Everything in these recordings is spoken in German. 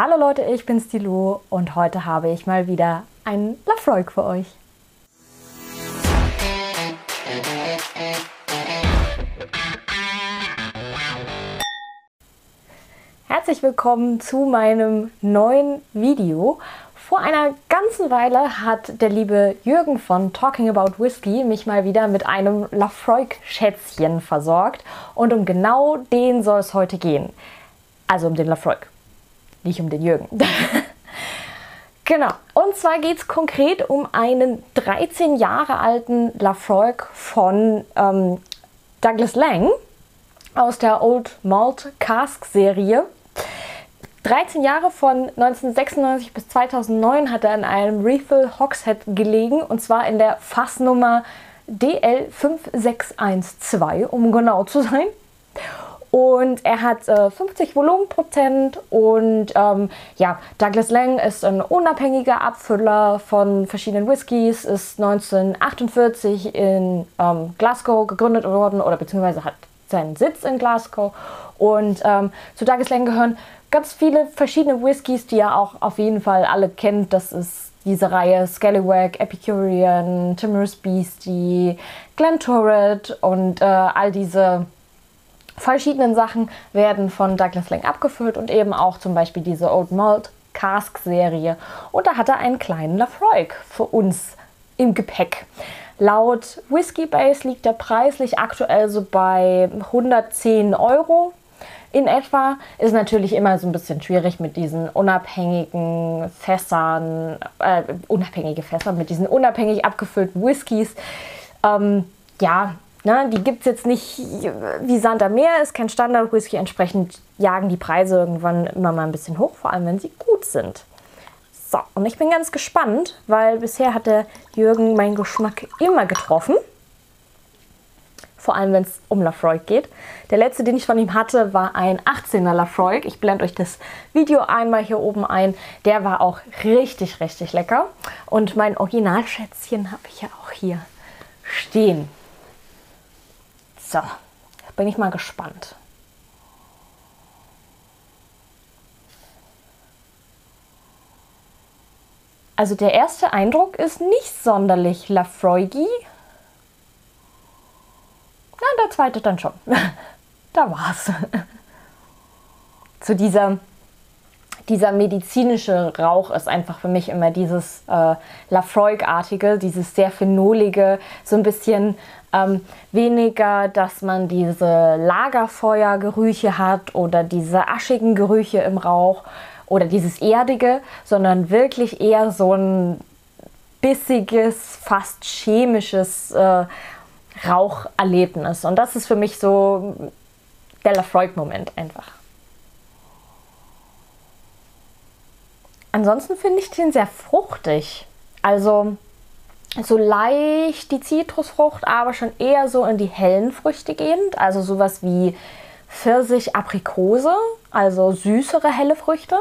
Hallo Leute, ich bin Stilo und heute habe ich mal wieder einen Lafroig für euch. Herzlich willkommen zu meinem neuen Video. Vor einer ganzen Weile hat der liebe Jürgen von Talking About Whiskey mich mal wieder mit einem Lafroig-Schätzchen versorgt und um genau den soll es heute gehen. Also um den Lafroig nicht um den Jürgen. genau. Und zwar geht es konkret um einen 13 Jahre alten Lafroig von ähm, Douglas Lang aus der Old Malt Cask Serie. 13 Jahre von 1996 bis 2009 hat er in einem Refill Hogshead gelegen und zwar in der Fassnummer DL5612, um genau zu sein. Und er hat äh, 50 Volumenprozent und ähm, ja, Douglas Lang ist ein unabhängiger Abfüller von verschiedenen Whiskys, ist 1948 in ähm, Glasgow gegründet worden oder beziehungsweise hat seinen Sitz in Glasgow. Und ähm, zu Douglas Lang gehören ganz viele verschiedene Whiskys, die ihr auch auf jeden Fall alle kennt. Das ist diese Reihe Scallywag, Epicurean, Timorous Beastie, Glenturret und äh, all diese verschiedenen Sachen werden von Douglas Lang abgefüllt und eben auch zum Beispiel diese Old Malt Cask Serie. Und da hat er einen kleinen Lafroig für uns im Gepäck. Laut Whiskey Base liegt der preislich aktuell so bei 110 Euro in etwa. Ist natürlich immer so ein bisschen schwierig mit diesen unabhängigen Fässern, äh, unabhängige Fässer, mit diesen unabhängig abgefüllten Whiskys. Ähm, ja, Ne, die gibt es jetzt nicht wie Sand am Meer, ist kein Standard-Whisky. Entsprechend jagen die Preise irgendwann immer mal ein bisschen hoch, vor allem wenn sie gut sind. So, und ich bin ganz gespannt, weil bisher hat der Jürgen meinen Geschmack immer getroffen. Vor allem, wenn es um Lafroig geht. Der letzte, den ich von ihm hatte, war ein 18er Lafroig. Ich blende euch das Video einmal hier oben ein. Der war auch richtig, richtig lecker. Und mein Originalschätzchen habe ich ja auch hier stehen. So, bin ich mal gespannt. Also der erste Eindruck ist nicht sonderlich Lafroigi. Na, der zweite dann schon. da war's. Zu dieser dieser medizinische Rauch ist einfach für mich immer dieses äh, Lafroig-artige, dieses sehr phenolige, so ein bisschen ähm, weniger, dass man diese Lagerfeuergerüche hat oder diese aschigen Gerüche im Rauch oder dieses erdige, sondern wirklich eher so ein bissiges, fast chemisches äh, Raucherlebnis. Und das ist für mich so der Lafroig-Moment einfach. Ansonsten finde ich den sehr fruchtig. Also so leicht die Zitrusfrucht, aber schon eher so in die hellen Früchte gehend. Also sowas wie Pfirsich, Aprikose, also süßere helle Früchte.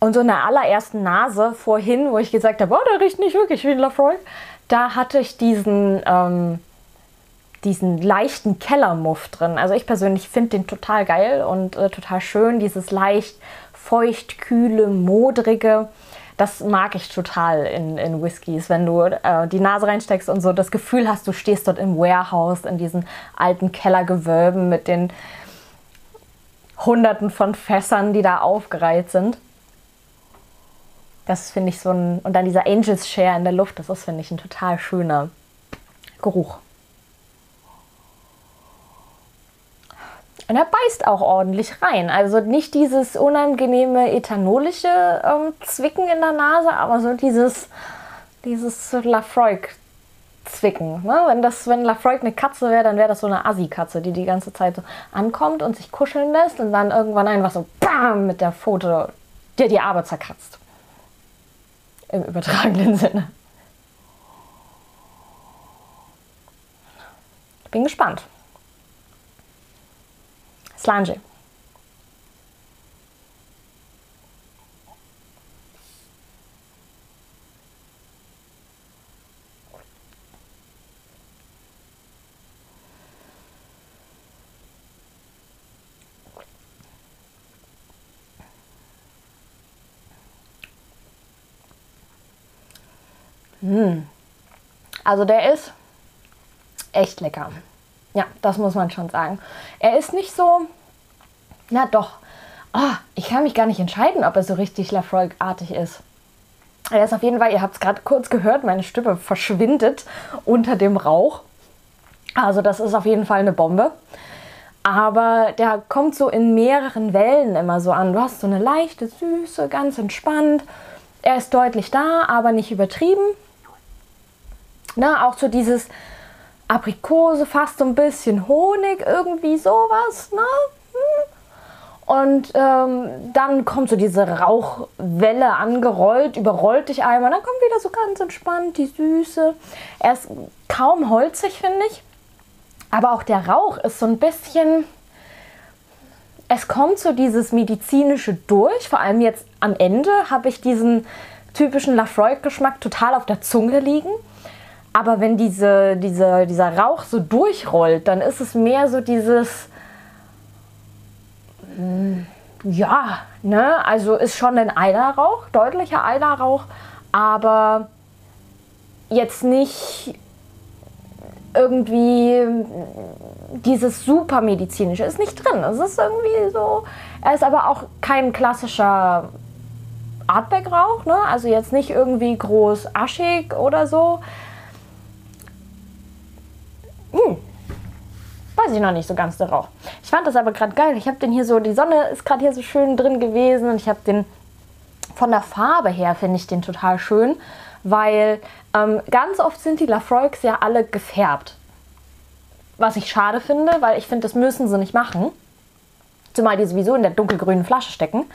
Und so in der allerersten Nase vorhin, wo ich gesagt habe, oh, der riecht nicht wirklich wie Lafroy, da hatte ich diesen ähm, diesen leichten Kellermuff drin. Also ich persönlich finde den total geil und äh, total schön. Dieses leicht feucht, kühle, modrige. Das mag ich total in, in Whiskys, wenn du äh, die Nase reinsteckst und so das Gefühl hast, du stehst dort im Warehouse, in diesen alten Kellergewölben mit den Hunderten von Fässern, die da aufgereiht sind. Das finde ich so ein. Und dann dieser Angels Share in der Luft, das ist, finde ich, ein total schöner Geruch. Und er beißt auch ordentlich rein. Also nicht dieses unangenehme ethanolische ähm, Zwicken in der Nase, aber so dieses, dieses Lafroig zwicken. Ne? Wenn, das, wenn Lafroig eine Katze wäre, dann wäre das so eine Assi-Katze, die die ganze Zeit so ankommt und sich kuscheln lässt und dann irgendwann einfach so BAM mit der Pfote dir die Arbeit zerkratzt. Im übertragenen Sinne. Ich bin gespannt. Slange. Hm. Also der ist echt lecker. Ja, das muss man schon sagen. Er ist nicht so, na doch, oh, ich kann mich gar nicht entscheiden, ob er so richtig Lafroig-artig ist. Er ist auf jeden Fall, ihr habt es gerade kurz gehört, meine Stimme verschwindet unter dem Rauch. Also das ist auf jeden Fall eine Bombe. Aber der kommt so in mehreren Wellen immer so an. Du hast so eine leichte Süße, ganz entspannt. Er ist deutlich da, aber nicht übertrieben. Na, auch so dieses Aprikose, fast so ein bisschen Honig, irgendwie sowas. Ne? Und ähm, dann kommt so diese Rauchwelle angerollt, überrollt dich einmal. Dann kommt wieder so ganz entspannt die Süße. Er ist kaum holzig, finde ich. Aber auch der Rauch ist so ein bisschen. Es kommt so dieses medizinische durch. Vor allem jetzt am Ende habe ich diesen typischen Lafroig-Geschmack total auf der Zunge liegen. Aber wenn diese, diese, dieser Rauch so durchrollt, dann ist es mehr so dieses ja, ne, also ist schon ein Eilerrauch, deutlicher Eilerrauch, aber jetzt nicht irgendwie dieses supermedizinische ist nicht drin. Es ist irgendwie so, er ist aber auch kein klassischer Artback-Rauch, ne? also jetzt nicht irgendwie groß aschig oder so. Hm, weiß ich noch nicht so ganz der Rauch. Ich fand das aber gerade geil. Ich habe den hier so, die Sonne ist gerade hier so schön drin gewesen und ich habe den von der Farbe her finde ich den total schön, weil ähm, ganz oft sind die Lafroigs ja alle gefärbt. Was ich schade finde, weil ich finde, das müssen sie nicht machen. Zumal die sowieso in der dunkelgrünen Flasche stecken.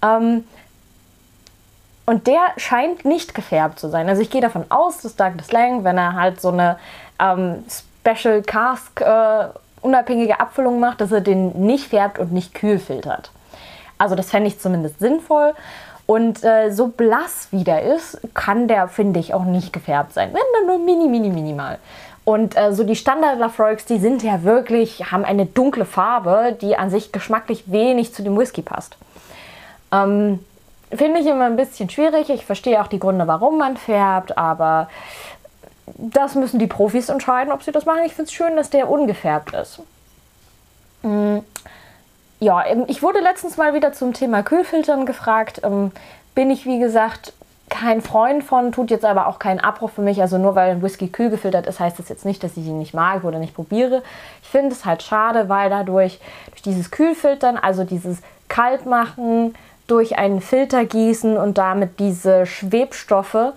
Ähm, und der scheint nicht gefärbt zu sein. Also ich gehe davon aus, dass Douglas Lang, wenn er halt so eine ähm, Special Cask äh, unabhängige Abfüllung macht, dass er den nicht färbt und nicht kühl filtert. Also das fände ich zumindest sinnvoll. Und äh, so blass wie der ist, kann der, finde ich, auch nicht gefärbt sein. Wenn dann nur mini, mini, minimal. Und äh, so die Standard Lafroigs, die sind ja wirklich, haben eine dunkle Farbe, die an sich geschmacklich wenig zu dem Whisky passt. Ähm, finde ich immer ein bisschen schwierig. Ich verstehe auch die Gründe, warum man färbt, aber das müssen die Profis entscheiden, ob sie das machen. Ich finde es schön, dass der ungefärbt ist. Mm, ja, ich wurde letztens mal wieder zum Thema Kühlfiltern gefragt. Ähm, bin ich, wie gesagt, kein Freund von, tut jetzt aber auch keinen Abbruch für mich. Also nur weil ein Whisky kühl gefiltert ist, heißt das jetzt nicht, dass ich ihn nicht mag oder nicht probiere. Ich finde es halt schade, weil dadurch, durch dieses Kühlfiltern, also dieses Kaltmachen, durch einen Filter gießen und damit diese Schwebstoffe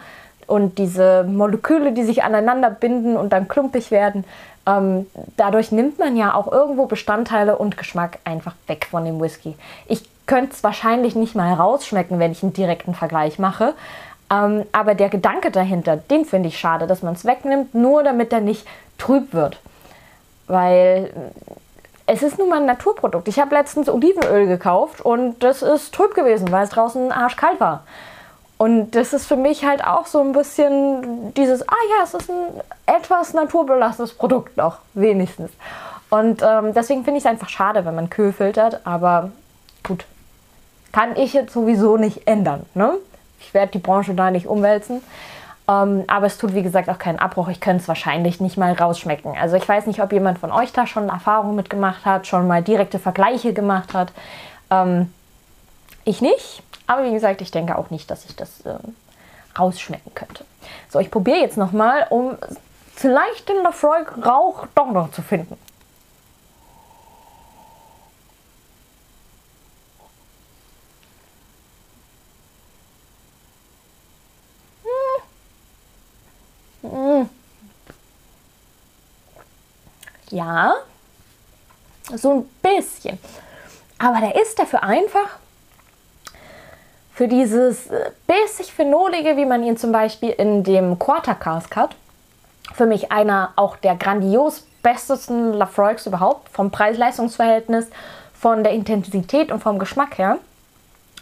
und diese Moleküle, die sich aneinander binden und dann klumpig werden, ähm, dadurch nimmt man ja auch irgendwo Bestandteile und Geschmack einfach weg von dem Whisky. Ich könnte es wahrscheinlich nicht mal rausschmecken, wenn ich einen direkten Vergleich mache. Ähm, aber der Gedanke dahinter, den finde ich schade, dass man es wegnimmt, nur damit er nicht trüb wird. Weil es ist nun mal ein Naturprodukt. Ich habe letztens Olivenöl gekauft und das ist trüb gewesen, weil es draußen arschkalt war. Und das ist für mich halt auch so ein bisschen dieses, ah ja, es ist ein etwas naturbelassenes Produkt noch, wenigstens. Und ähm, deswegen finde ich es einfach schade, wenn man Kühl filtert, aber gut, kann ich jetzt sowieso nicht ändern. Ne? Ich werde die Branche da nicht umwälzen. Ähm, aber es tut, wie gesagt, auch keinen Abbruch. Ich könnte es wahrscheinlich nicht mal rausschmecken. Also ich weiß nicht, ob jemand von euch da schon Erfahrungen mitgemacht hat, schon mal direkte Vergleiche gemacht hat. Ähm, ich nicht. Aber wie gesagt, ich denke auch nicht, dass ich das äh, rausschmecken könnte. So, ich probiere jetzt nochmal, um vielleicht den Lafroig-Rauch doch noch zu finden. Hm. Hm. Ja, so ein bisschen. Aber der ist dafür einfach für dieses äh, bissig phenolige, wie man ihn zum Beispiel in dem Quarter Cask hat. Für mich einer auch der grandios bestesten Lafroigs überhaupt, vom Preis-Leistungs-Verhältnis, von der Intensität und vom Geschmack her.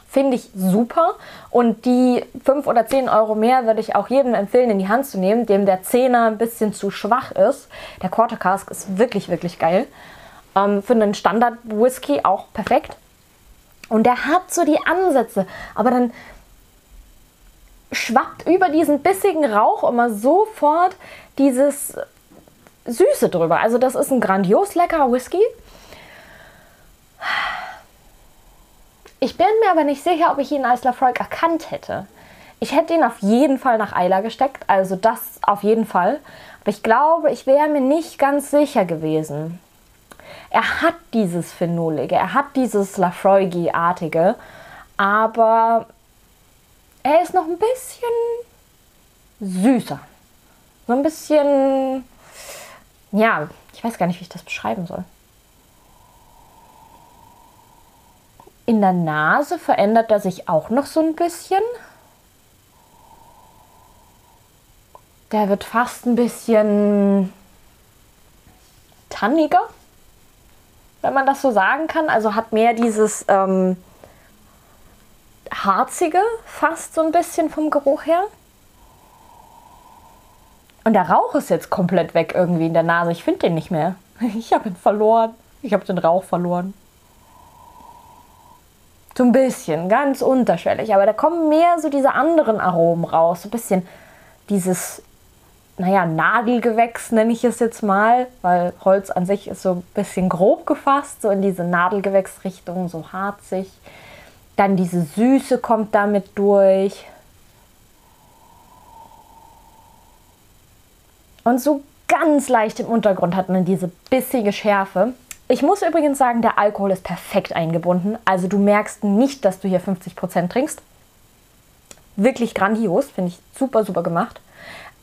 Finde ich super. Und die 5 oder 10 Euro mehr würde ich auch jedem empfehlen, in die Hand zu nehmen, dem der Zehner ein bisschen zu schwach ist. Der Quarter Cask ist wirklich, wirklich geil. Ähm, für einen Standard-Whisky auch perfekt. Und der hat so die Ansätze, aber dann schwappt über diesen bissigen Rauch immer sofort dieses Süße drüber. Also das ist ein grandios leckerer Whisky. Ich bin mir aber nicht sicher, ob ich ihn als Lafroig erkannt hätte. Ich hätte ihn auf jeden Fall nach Eila gesteckt, also das auf jeden Fall. Aber ich glaube, ich wäre mir nicht ganz sicher gewesen. Er hat dieses Phenolige, er hat dieses Lafroigi-artige, aber er ist noch ein bisschen süßer. So ein bisschen, ja, ich weiß gar nicht, wie ich das beschreiben soll. In der Nase verändert er sich auch noch so ein bisschen. Der wird fast ein bisschen tanniger, wenn man das so sagen kann. Also hat mehr dieses ähm, harzige, fast so ein bisschen vom Geruch her. Und der Rauch ist jetzt komplett weg irgendwie in der Nase. Ich finde den nicht mehr. Ich habe ihn verloren. Ich habe den Rauch verloren. So ein bisschen, ganz unterschwellig. Aber da kommen mehr so diese anderen Aromen raus. So ein bisschen dieses, naja, Nadelgewächs nenne ich es jetzt mal, weil Holz an sich ist so ein bisschen grob gefasst, so in diese Nadelgewächsrichtung, so harzig. Dann diese Süße kommt damit durch. Und so ganz leicht im Untergrund hat man diese bissige Schärfe. Ich muss übrigens sagen, der Alkohol ist perfekt eingebunden. Also du merkst nicht, dass du hier 50% trinkst. Wirklich grandios, finde ich super, super gemacht.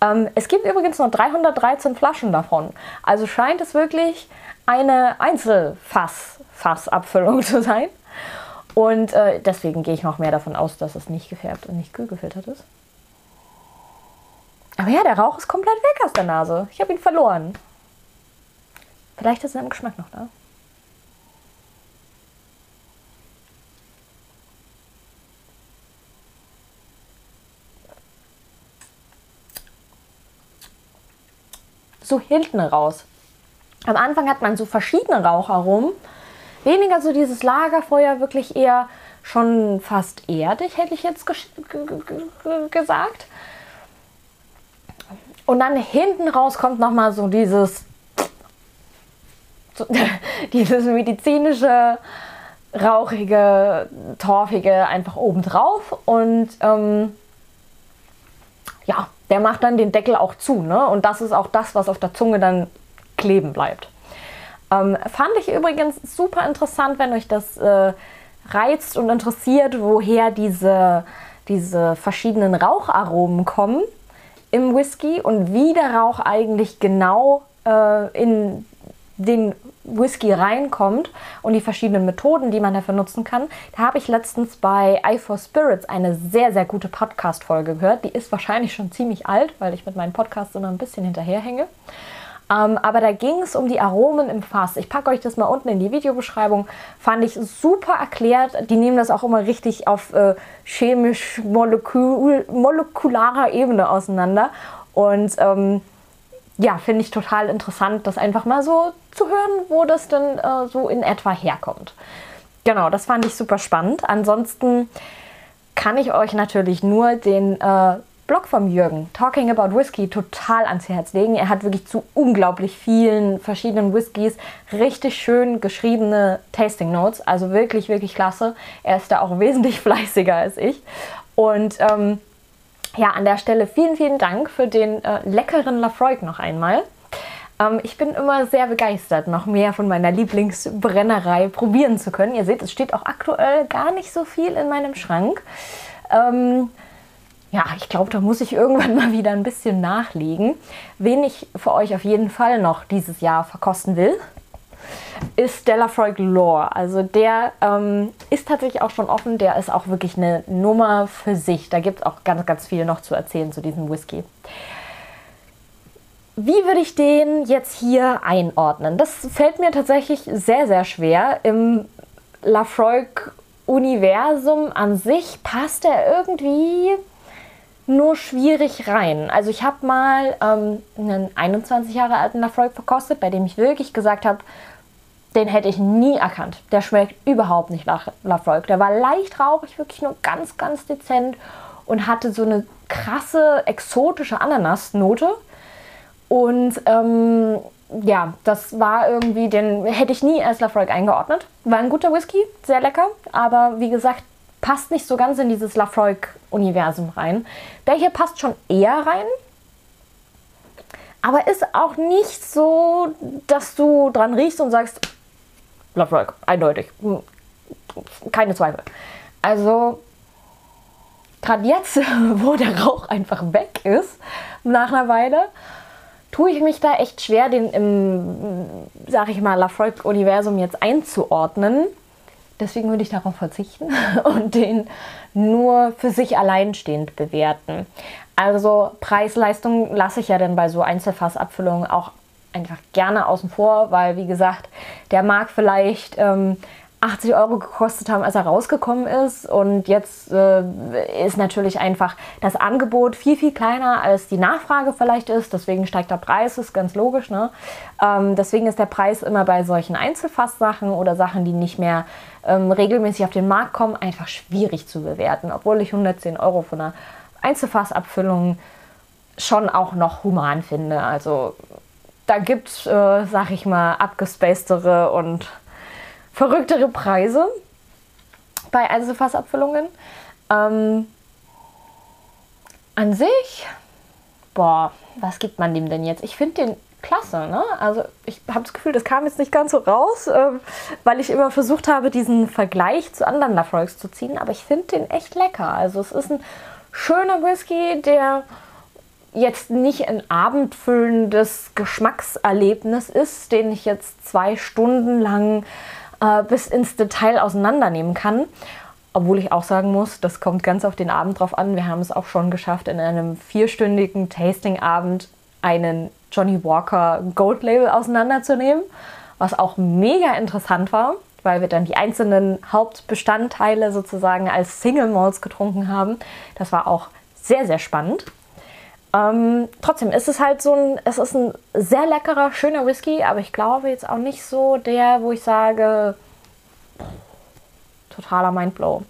Ähm, es gibt übrigens noch 313 Flaschen davon. Also scheint es wirklich eine Einzelfass-Fassabfüllung zu sein. Und äh, deswegen gehe ich noch mehr davon aus, dass es nicht gefärbt und nicht kühl gefiltert ist. Aber ja, der Rauch ist komplett weg aus der Nase. Ich habe ihn verloren. Vielleicht ist er im Geschmack noch da. So hinten raus. Am Anfang hat man so verschiedene Raucharomen. Weniger so dieses Lagerfeuer, wirklich eher schon fast erdig, hätte ich jetzt gesagt. Und dann hinten raus kommt nochmal so dieses, so, dieses medizinische, rauchige, torfige einfach obendrauf. Und ähm, der macht dann den Deckel auch zu. Ne? Und das ist auch das, was auf der Zunge dann kleben bleibt. Ähm, fand ich übrigens super interessant, wenn euch das äh, reizt und interessiert, woher diese, diese verschiedenen Raucharomen kommen im Whisky und wie der Rauch eigentlich genau äh, in den Whisky reinkommt und die verschiedenen Methoden, die man dafür nutzen kann. Da habe ich letztens bei i for Spirits eine sehr, sehr gute Podcast-Folge gehört. Die ist wahrscheinlich schon ziemlich alt, weil ich mit meinen Podcasts immer ein bisschen hinterherhänge. Ähm, aber da ging es um die Aromen im Fass. Ich packe euch das mal unten in die Videobeschreibung. Fand ich super erklärt. Die nehmen das auch immer richtig auf äh, chemisch-molekularer Ebene auseinander. Und ähm, ja, finde ich total interessant, das einfach mal so zu hören, wo das denn äh, so in etwa herkommt. Genau, das fand ich super spannend. Ansonsten kann ich euch natürlich nur den äh, Blog vom Jürgen, Talking About Whiskey, total ans Herz legen. Er hat wirklich zu unglaublich vielen verschiedenen Whiskys richtig schön geschriebene Tasting Notes. Also wirklich, wirklich klasse. Er ist da auch wesentlich fleißiger als ich. Und ähm, ja, an der Stelle vielen, vielen Dank für den äh, leckeren Lafroig noch einmal. Ähm, ich bin immer sehr begeistert, noch mehr von meiner Lieblingsbrennerei probieren zu können. Ihr seht, es steht auch aktuell gar nicht so viel in meinem Schrank. Ähm, ja, ich glaube, da muss ich irgendwann mal wieder ein bisschen nachlegen. Wen ich für euch auf jeden Fall noch dieses Jahr verkosten will, ist Freud Lore. Also der ähm, ist tatsächlich auch schon offen. Der ist auch wirklich eine Nummer für sich. Da gibt es auch ganz, ganz viel noch zu erzählen zu diesem Whisky. Wie würde ich den jetzt hier einordnen? Das fällt mir tatsächlich sehr, sehr schwer. Im Lafroig-Universum an sich passt er irgendwie nur schwierig rein. Also ich habe mal ähm, einen 21 Jahre alten Lafroig verkostet, bei dem ich wirklich gesagt habe, den hätte ich nie erkannt. Der schmeckt überhaupt nicht nach Lafroig. Der war leicht rauchig, wirklich nur ganz, ganz dezent und hatte so eine krasse, exotische Ananasnote. Und ähm, ja, das war irgendwie, den hätte ich nie als Lafroig eingeordnet. War ein guter Whisky, sehr lecker, aber wie gesagt, passt nicht so ganz in dieses Lafroig-Universum rein. Der hier passt schon eher rein, aber ist auch nicht so, dass du dran riechst und sagst, Lafroig, eindeutig, hm, keine Zweifel. Also gerade jetzt, wo der Rauch einfach weg ist, nach einer Weile, tue ich mich da echt schwer, den im, sag ich mal, Lafroig-Universum jetzt einzuordnen. Deswegen würde ich darauf verzichten und den nur für sich alleinstehend bewerten. Also Preis-Leistung lasse ich ja dann bei so Einzelfassabfüllungen auch einfach gerne außen vor, weil wie gesagt, der mag vielleicht ähm, 80 Euro gekostet haben, als er rausgekommen ist. Und jetzt äh, ist natürlich einfach das Angebot viel, viel kleiner, als die Nachfrage vielleicht ist. Deswegen steigt der Preis, ist ganz logisch. Ne? Ähm, deswegen ist der Preis immer bei solchen Einzelfasssachen oder Sachen, die nicht mehr ähm, regelmäßig auf den Markt kommen, einfach schwierig zu bewerten. Obwohl ich 110 Euro von einer Einzelfassabfüllung schon auch noch human finde. Also da gibt es, äh, sag ich mal, abgespacedere und verrücktere Preise bei Einzelfassabfüllungen. Ähm, an sich, boah, was gibt man dem denn jetzt? Ich finde den klasse. Ne? Also ich habe das Gefühl, das kam jetzt nicht ganz so raus, äh, weil ich immer versucht habe, diesen Vergleich zu anderen Lafroigs zu ziehen. Aber ich finde den echt lecker. Also es ist ein schöner Whisky, der jetzt nicht ein abendfüllendes Geschmackserlebnis ist, den ich jetzt zwei Stunden lang äh, bis ins Detail auseinandernehmen kann. Obwohl ich auch sagen muss, das kommt ganz auf den Abend drauf an. Wir haben es auch schon geschafft, in einem vierstündigen Tasting-Abend einen Johnny Walker Gold Label auseinanderzunehmen, was auch mega interessant war, weil wir dann die einzelnen Hauptbestandteile sozusagen als Single Malls getrunken haben. Das war auch sehr, sehr spannend. Ähm, trotzdem ist es halt so ein, es ist ein sehr leckerer, schöner Whisky, aber ich glaube jetzt auch nicht so der, wo ich sage, totaler Mindblow.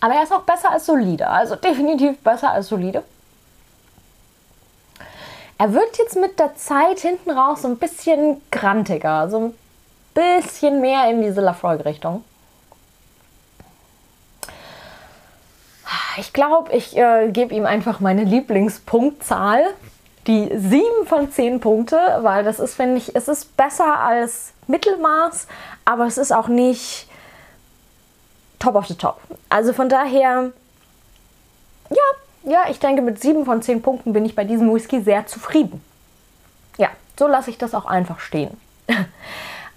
Aber er ist auch besser als solide, also definitiv besser als solide. Er wird jetzt mit der Zeit hinten raus so ein bisschen grantiger, so ein bisschen mehr in diese Lafroig-Richtung. Ich glaube, ich äh, gebe ihm einfach meine Lieblingspunktzahl, die 7 von 10 Punkte, weil das ist, finde ich, es ist besser als Mittelmaß, aber es ist auch nicht top of the top. Also von daher, ja, ja, ich denke, mit 7 von 10 Punkten bin ich bei diesem Whisky sehr zufrieden. Ja, so lasse ich das auch einfach stehen.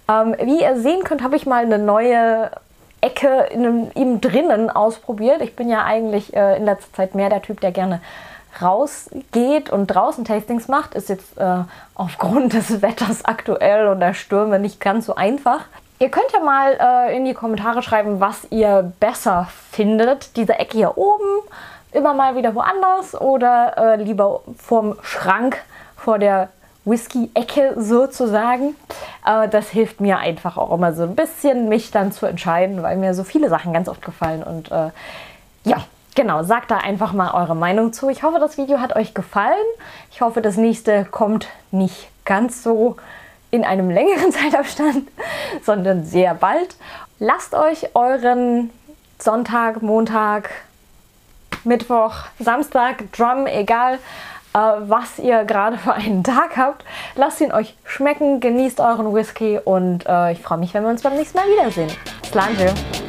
Ähm, wie ihr sehen könnt, habe ich mal eine neue Ecke in ihm drinnen ausprobiert. Ich bin ja eigentlich äh, in letzter Zeit mehr der Typ, der gerne rausgeht und draußen Tastings macht. Ist jetzt äh, aufgrund des Wetters aktuell und der Stürme nicht ganz so einfach. Ihr könnt ja mal äh, in die Kommentare schreiben, was ihr besser findet. Diese Ecke hier oben, immer mal wieder woanders oder äh, lieber vorm Schrank vor der Whisky-Ecke sozusagen. Aber das hilft mir einfach auch immer so ein bisschen, mich dann zu entscheiden, weil mir so viele Sachen ganz oft gefallen. Und äh, ja, genau, sagt da einfach mal eure Meinung zu. Ich hoffe, das Video hat euch gefallen. Ich hoffe, das nächste kommt nicht ganz so in einem längeren Zeitabstand, sondern sehr bald. Lasst euch euren Sonntag, Montag, Mittwoch, Samstag, Drum, egal, was ihr gerade für einen Tag habt. Lasst ihn euch schmecken, genießt euren Whisky und äh, ich freue mich, wenn wir uns beim nächsten Mal wiedersehen. Slange!